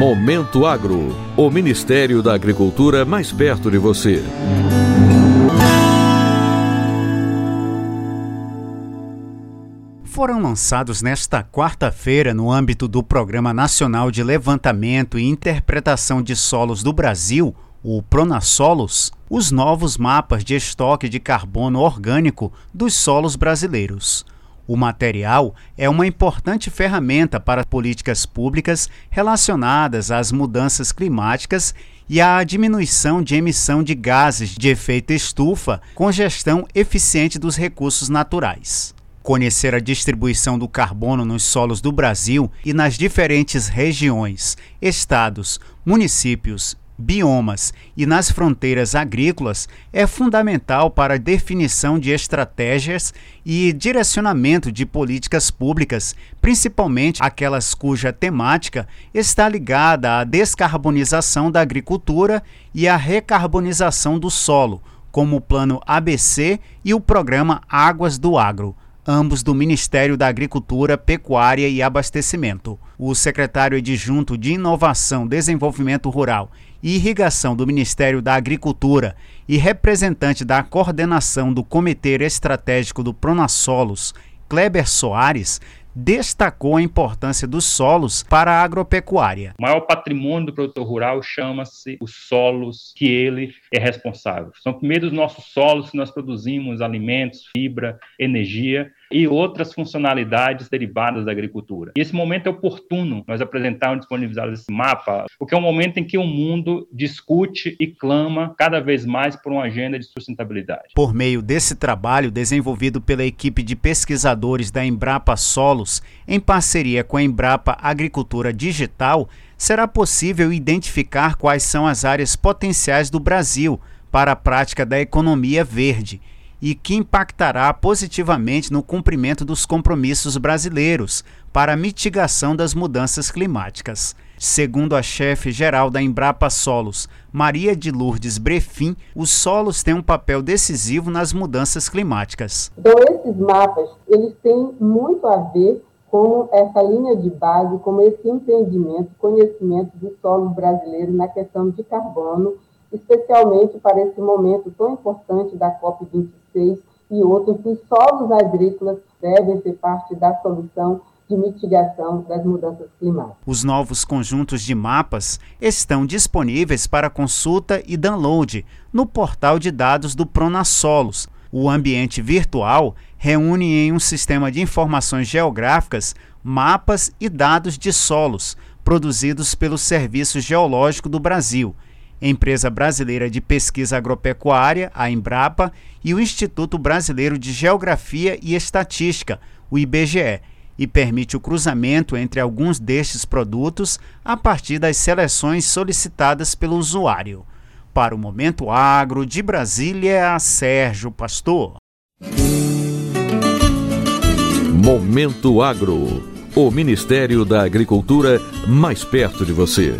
Momento Agro, o Ministério da Agricultura mais perto de você. Foram lançados nesta quarta-feira, no âmbito do Programa Nacional de Levantamento e Interpretação de Solos do Brasil, o Pronasolos, os novos mapas de estoque de carbono orgânico dos solos brasileiros. O material é uma importante ferramenta para políticas públicas relacionadas às mudanças climáticas e à diminuição de emissão de gases de efeito estufa com gestão eficiente dos recursos naturais. Conhecer a distribuição do carbono nos solos do Brasil e nas diferentes regiões, estados, municípios biomas. E nas fronteiras agrícolas é fundamental para a definição de estratégias e direcionamento de políticas públicas, principalmente aquelas cuja temática está ligada à descarbonização da agricultura e à recarbonização do solo, como o Plano ABC e o Programa Águas do Agro ambos do Ministério da Agricultura, Pecuária e Abastecimento. O secretário adjunto de Inovação, Desenvolvimento Rural e Irrigação do Ministério da Agricultura e representante da coordenação do Comitê Estratégico do Pronasolos, Kleber Soares, destacou a importância dos solos para a agropecuária. O maior patrimônio do produtor rural chama-se os solos que ele é responsável. São primeiro os nossos solos que nós produzimos alimentos, fibra, energia e outras funcionalidades derivadas da agricultura. E esse momento é oportuno nós apresentarmos disponibilizarmos esse mapa, porque é um momento em que o mundo discute e clama cada vez mais por uma agenda de sustentabilidade. Por meio desse trabalho desenvolvido pela equipe de pesquisadores da Embrapa Solos, em parceria com a Embrapa Agricultura Digital, será possível identificar quais são as áreas potenciais do Brasil para a prática da economia verde e que impactará positivamente no cumprimento dos compromissos brasileiros para a mitigação das mudanças climáticas. Segundo a chefe geral da Embrapa Solos, Maria de Lourdes Brefim, os solos têm um papel decisivo nas mudanças climáticas. Então esses mapas, eles têm muito a ver com essa linha de base, com esse entendimento, conhecimento do solo brasileiro na questão de carbono especialmente para esse momento tão importante da COP26 e outros, que os solos agrícolas devem ser parte da solução de mitigação das mudanças climáticas. Os novos conjuntos de mapas estão disponíveis para consulta e download no portal de dados do Pronasolos. O ambiente virtual reúne em um sistema de informações geográficas mapas e dados de solos produzidos pelo Serviço Geológico do Brasil Empresa Brasileira de Pesquisa Agropecuária, a Embrapa, e o Instituto Brasileiro de Geografia e Estatística, o IBGE, e permite o cruzamento entre alguns destes produtos a partir das seleções solicitadas pelo usuário. Para o Momento Agro, de Brasília, Sérgio Pastor. Momento Agro. O Ministério da Agricultura mais perto de você.